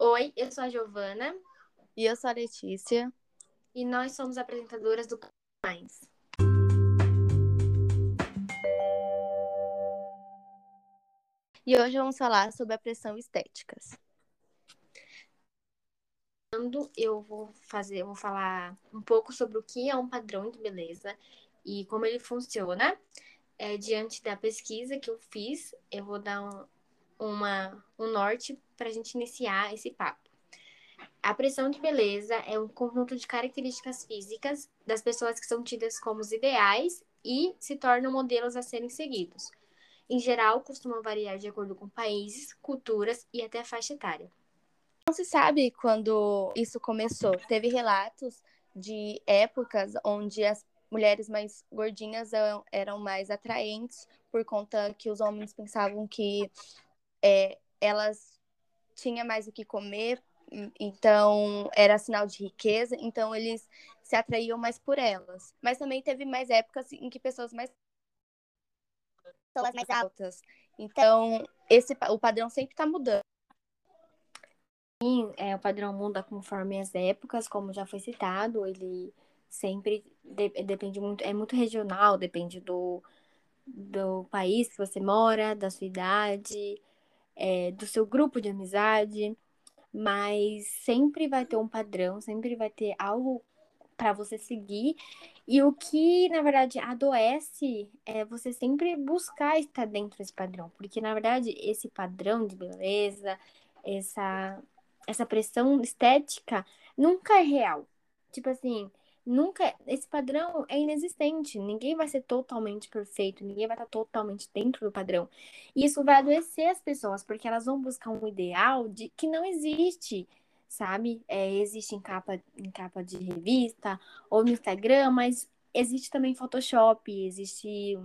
Oi, eu sou a Giovana. E eu sou a Letícia. E nós somos apresentadoras do Mais. E hoje vamos falar sobre a pressão estéticas. Eu vou fazer, eu vou falar um pouco sobre o que é um padrão de beleza e como ele funciona. É, diante da pesquisa que eu fiz, eu vou dar um, uma, um norte para a gente iniciar esse papo. A pressão de beleza é um conjunto de características físicas das pessoas que são tidas como os ideais e se tornam modelos a serem seguidos. Em geral, costumam variar de acordo com países, culturas e até faixa etária. Não se sabe quando isso começou. Teve relatos de épocas onde as mulheres mais gordinhas eram mais atraentes por conta que os homens pensavam que é, elas tinham mais o que comer, então era sinal de riqueza, então eles se atraíam mais por elas. Mas também teve mais épocas em que pessoas mais pessoas mais altas. Então, esse o padrão sempre está mudando. Sim, é, o padrão muda conforme as épocas, como já foi citado, ele sempre de, depende muito, é muito regional, depende do, do país que você mora, da sua idade, é, do seu grupo de amizade, mas sempre vai ter um padrão, sempre vai ter algo para você seguir. E o que, na verdade, adoece é você sempre buscar estar dentro desse padrão, porque, na verdade, esse padrão de beleza, essa, essa pressão estética nunca é real. Tipo assim, nunca esse padrão é inexistente. Ninguém vai ser totalmente perfeito, ninguém vai estar totalmente dentro do padrão. E isso vai adoecer as pessoas, porque elas vão buscar um ideal de que não existe, sabe? É, existe em capa, em capa de revista ou no Instagram, mas existe também Photoshop, existe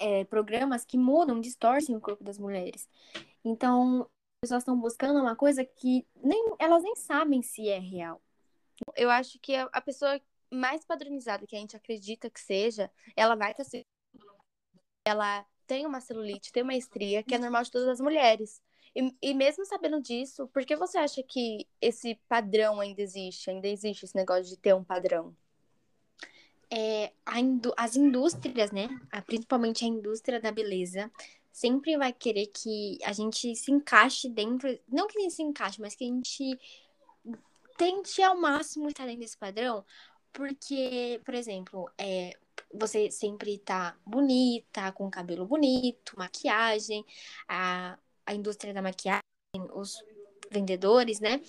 é, programas que mudam, distorcem o corpo das mulheres. Então, as pessoas estão buscando uma coisa que nem elas nem sabem se é real eu acho que a pessoa mais padronizada que a gente acredita que seja, ela vai estar tá ela tem uma celulite, tem uma estria, que é normal de todas as mulheres. E, e, mesmo sabendo disso, por que você acha que esse padrão ainda existe? Ainda existe esse negócio de ter um padrão? É, indú as indústrias, né? Principalmente a indústria da beleza, sempre vai querer que a gente se encaixe dentro. Não que a gente se encaixe, mas que a gente tente ao máximo estar dentro desse padrão, porque, por exemplo, é, você sempre tá bonita, com cabelo bonito, maquiagem, a, a indústria da maquiagem, os vendedores, né?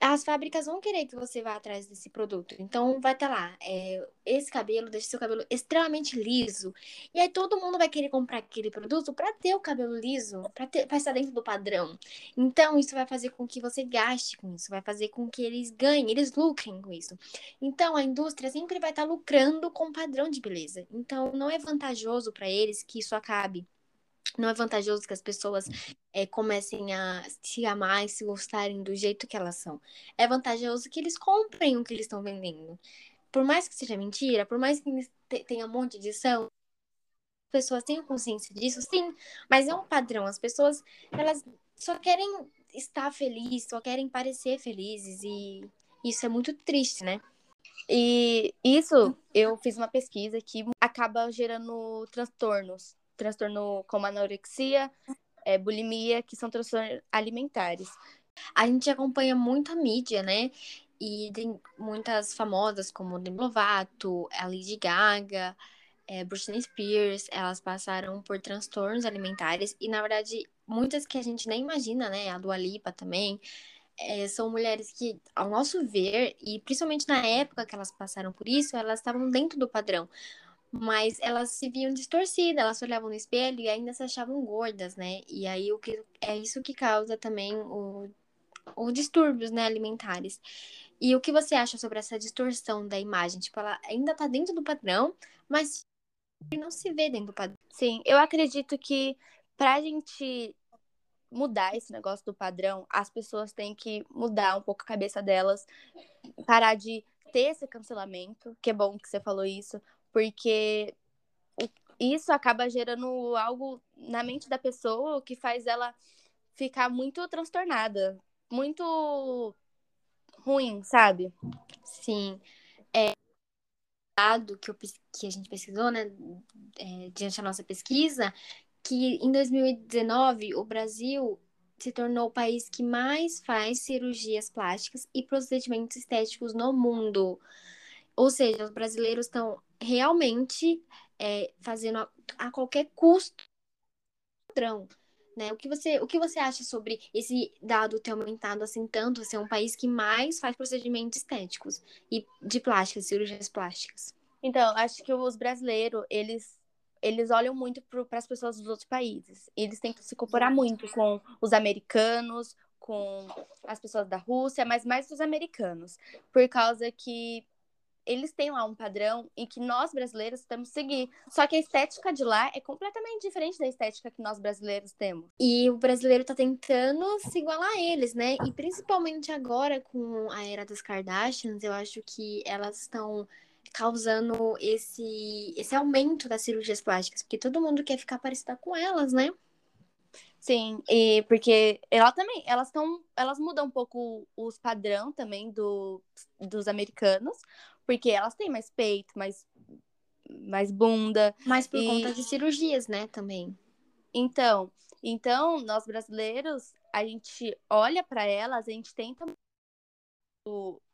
As fábricas vão querer que você vá atrás desse produto. Então, vai estar tá lá, é, esse cabelo deixa seu cabelo extremamente liso. E aí todo mundo vai querer comprar aquele produto para ter o cabelo liso, para estar dentro do padrão. Então, isso vai fazer com que você gaste com isso, vai fazer com que eles ganhem, eles lucrem com isso. Então, a indústria sempre vai estar tá lucrando com o padrão de beleza. Então, não é vantajoso para eles que isso acabe. Não é vantajoso que as pessoas é, comecem a se amar e se gostarem do jeito que elas são. É vantajoso que eles comprem o que eles estão vendendo. Por mais que seja mentira, por mais que tenha um monte de edição, as pessoas tenham consciência disso, sim, mas é um padrão. As pessoas, elas só querem estar felizes, só querem parecer felizes e isso é muito triste, né? E isso eu fiz uma pesquisa que acaba gerando transtornos transtorno como anorexia, é, bulimia, que são transtornos alimentares. A gente acompanha muito a mídia, né? E tem muitas famosas como Demi Lovato, a Lady Gaga, é, Britney Spears, elas passaram por transtornos alimentares e, na verdade, muitas que a gente nem imagina, né? A Dua Lipa também, é, são mulheres que, ao nosso ver, e principalmente na época que elas passaram por isso, elas estavam dentro do padrão mas elas se viam distorcidas, elas olhavam no espelho e ainda se achavam gordas, né? E aí o que é isso que causa também o, o distúrbios, né, alimentares. E o que você acha sobre essa distorção da imagem? Tipo, ela ainda tá dentro do padrão, mas não se vê dentro do padrão. Sim, eu acredito que pra gente mudar esse negócio do padrão, as pessoas têm que mudar um pouco a cabeça delas, parar de ter esse cancelamento, que é bom que você falou isso, porque isso acaba gerando algo na mente da pessoa que faz ela ficar muito transtornada. muito ruim, sabe? Sim. É dado que, eu, que a gente pesquisou, né, é, diante da nossa pesquisa, que em 2019 o Brasil se tornou o país que mais faz cirurgias plásticas e procedimentos estéticos no mundo. Ou seja, os brasileiros estão realmente é, fazendo a, a, qualquer custo padrão. Né? O, que você, o que você acha sobre esse dado ter aumentado assim tanto, ser um país que mais faz procedimentos estéticos e de plásticas, cirurgias plásticas? Então, acho que os brasileiros, eles eles olham muito para as pessoas dos outros países. Eles tentam se comparar muito com os americanos, com as pessoas da Rússia, mas mais os americanos, por causa que eles têm lá um padrão em que nós brasileiros temos que seguir. Só que a estética de lá é completamente diferente da estética que nós brasileiros temos. E o brasileiro tá tentando se igualar a eles, né? E principalmente agora com a era das Kardashians, eu acho que elas estão causando esse, esse aumento das cirurgias plásticas, porque todo mundo quer ficar parecida com elas, né? Sim, e porque ela também, elas estão, elas mudam um pouco os padrão também do, dos americanos, porque elas têm mais peito, mais, mais bunda. Mas por e... conta de cirurgias, né, também. Então, então, nós brasileiros, a gente olha para elas, a gente tenta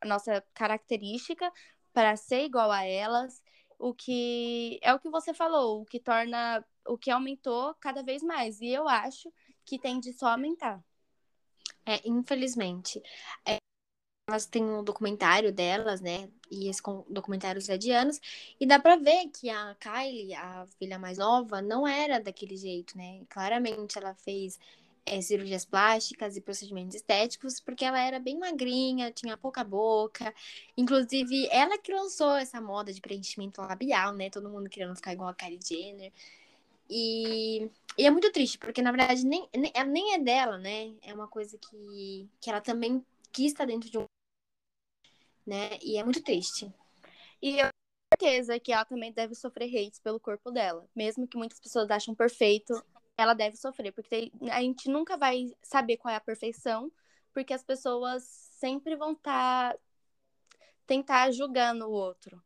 a nossa característica para ser igual a elas, o que é o que você falou, o que torna, o que aumentou cada vez mais. E eu acho que tende só a aumentar. É, infelizmente. É, elas têm um documentário delas, né? E esse documentário é de anos. E dá pra ver que a Kylie, a filha mais nova, não era daquele jeito, né? Claramente ela fez é, cirurgias plásticas e procedimentos estéticos, porque ela era bem magrinha, tinha pouca boca. Inclusive, ela que lançou essa moda de preenchimento labial, né? Todo mundo querendo ficar igual a Kylie Jenner. E, e é muito triste, porque na verdade nem, nem, nem é dela, né? É uma coisa que, que ela também quis estar dentro de um né? E é muito triste. E eu tenho certeza que ela também deve sofrer hates pelo corpo dela. Mesmo que muitas pessoas acham perfeito, ela deve sofrer. Porque a gente nunca vai saber qual é a perfeição, porque as pessoas sempre vão estar tá, tentar julgando o outro.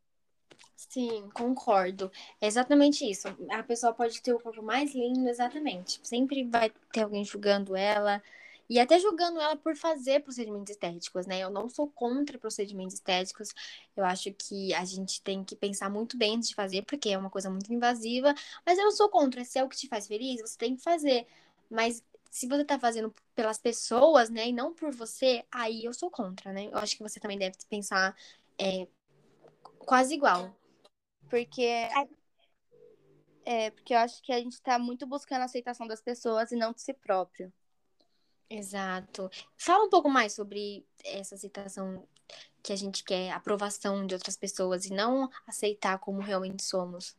Sim, concordo. É exatamente isso. A pessoa pode ter o corpo mais lindo, exatamente. Sempre vai ter alguém julgando ela, e até julgando ela por fazer procedimentos estéticos, né? Eu não sou contra procedimentos estéticos. Eu acho que a gente tem que pensar muito bem antes de fazer, porque é uma coisa muito invasiva. Mas eu não sou contra. Se é o que te faz feliz, você tem que fazer. Mas se você tá fazendo pelas pessoas, né, e não por você, aí eu sou contra, né? Eu acho que você também deve pensar é, quase igual. Porque é, é, porque eu acho que a gente tá muito buscando a aceitação das pessoas e não de si próprio. Exato. Fala um pouco mais sobre essa aceitação que a gente quer, aprovação de outras pessoas e não aceitar como realmente somos.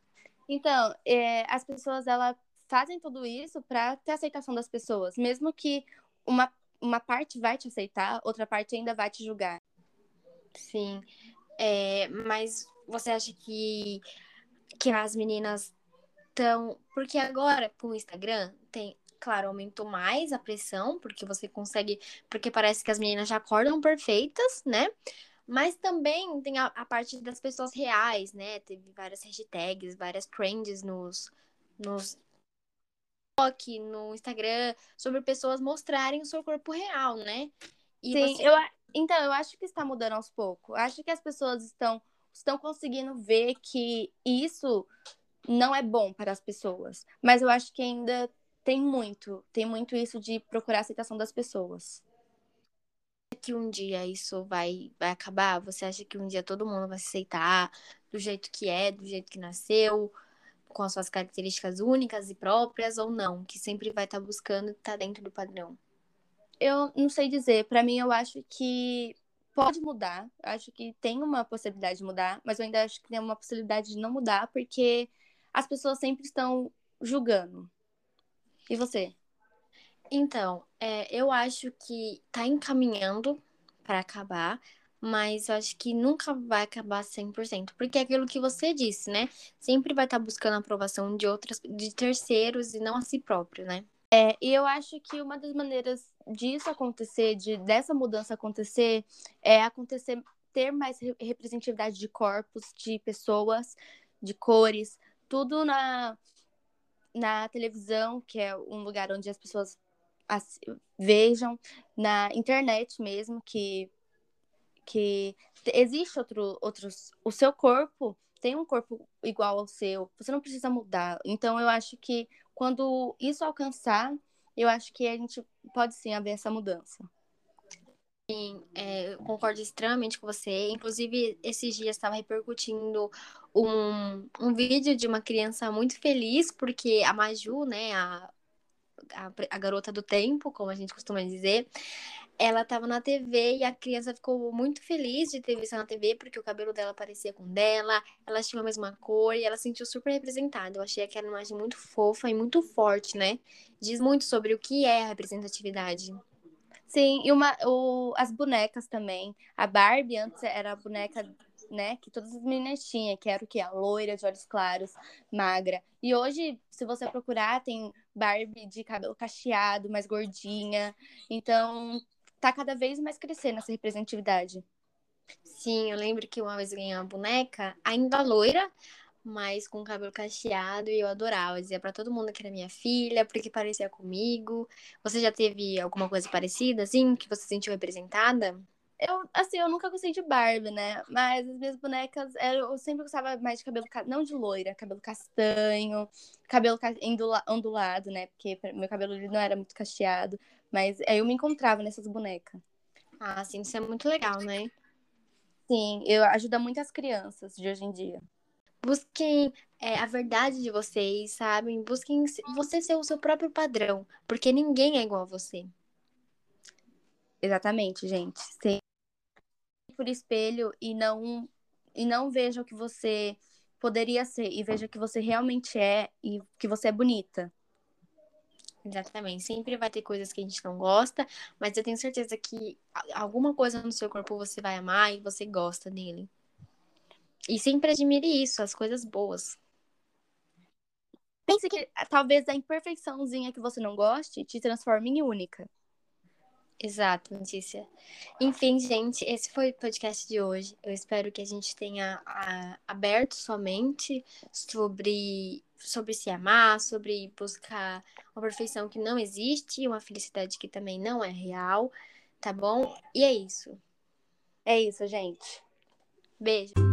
Então, é, as pessoas elas fazem tudo isso para ter aceitação das pessoas, mesmo que uma, uma parte vai te aceitar, outra parte ainda vai te julgar. Sim. É, mas você acha que, que as meninas estão. Porque agora, com o Instagram, tem claro, aumentou mais a pressão, porque você consegue. Porque parece que as meninas já acordam perfeitas, né? Mas também tem a, a parte das pessoas reais, né? Teve várias hashtags, várias trends nos, nos no Instagram sobre pessoas mostrarem o seu corpo real, né? E Sim, você... eu, então eu acho que está mudando aos poucos. Acho que as pessoas estão estão conseguindo ver que isso não é bom para as pessoas. Mas eu acho que ainda tem muito, tem muito isso de procurar a aceitação das pessoas. Que um dia isso vai, vai acabar? Você acha que um dia todo mundo vai se aceitar do jeito que é, do jeito que nasceu, com as suas características únicas e próprias ou não? Que sempre vai estar tá buscando estar tá dentro do padrão? Eu não sei dizer. Para mim, eu acho que pode mudar. Eu acho que tem uma possibilidade de mudar, mas eu ainda acho que tem uma possibilidade de não mudar, porque as pessoas sempre estão julgando. E você? Então, é, eu acho que tá encaminhando para acabar, mas eu acho que nunca vai acabar 100%, porque é aquilo que você disse, né? Sempre vai estar tá buscando a aprovação de outras, de terceiros e não a si próprio, né? É, e eu acho que uma das maneiras disso acontecer, de dessa mudança acontecer, é acontecer ter mais representatividade de corpos, de pessoas, de cores, tudo na na televisão, que é um lugar onde as pessoas vejam, na internet mesmo, que que existe outro, outros. O seu corpo tem um corpo igual ao seu, você não precisa mudar. Então, eu acho que quando isso alcançar, eu acho que a gente pode sim haver essa mudança. Sim, é, eu concordo extremamente com você. Inclusive, esses dias estava repercutindo um, um vídeo de uma criança muito feliz, porque a Maju, né, a, a, a garota do tempo, como a gente costuma dizer, ela estava na TV e a criança ficou muito feliz de ter visto na TV, porque o cabelo dela parecia com dela, elas tinham a mesma cor e ela se sentiu super representada. Eu achei aquela imagem muito fofa e muito forte, né? Diz muito sobre o que é a representatividade. Sim, e uma, o, as bonecas também. A Barbie antes era a boneca, né, que todas as meninas tinham, que era o quê? A loira, de olhos claros, magra. E hoje, se você procurar, tem Barbie de cabelo cacheado, mais gordinha. Então, tá cada vez mais crescendo essa representatividade. Sim, eu lembro que uma vez eu ganhei uma boneca, ainda loira, mas com cabelo cacheado, e eu adorava. Eu dizia pra todo mundo que era minha filha, porque parecia comigo. Você já teve alguma coisa parecida, assim, que você se sentiu representada? Eu, assim, eu nunca gostei de Barbie, né? Mas as minhas bonecas, eu sempre gostava mais de cabelo, não de loira, cabelo castanho, cabelo ondulado, né? Porque meu cabelo não era muito cacheado. Mas aí eu me encontrava nessas bonecas. Ah, sim, isso é muito legal, né? Sim, eu ajuda muito as crianças de hoje em dia. Busquem é, a verdade de vocês, sabem? Busquem você ser o seu próprio padrão, porque ninguém é igual a você. Exatamente, gente. Ser por espelho e não e não veja o que você poderia ser e veja que você realmente é e que você é bonita. Exatamente. Sempre vai ter coisas que a gente não gosta, mas eu tenho certeza que alguma coisa no seu corpo você vai amar e você gosta dele. E sempre admire isso, as coisas boas. Pense que talvez a imperfeiçãozinha que você não goste te transforme em única. Exato, Letícia. Enfim, gente, esse foi o podcast de hoje. Eu espero que a gente tenha a, aberto sua mente sobre, sobre se amar, sobre buscar uma perfeição que não existe, uma felicidade que também não é real, tá bom? E é isso. É isso, gente. Beijo.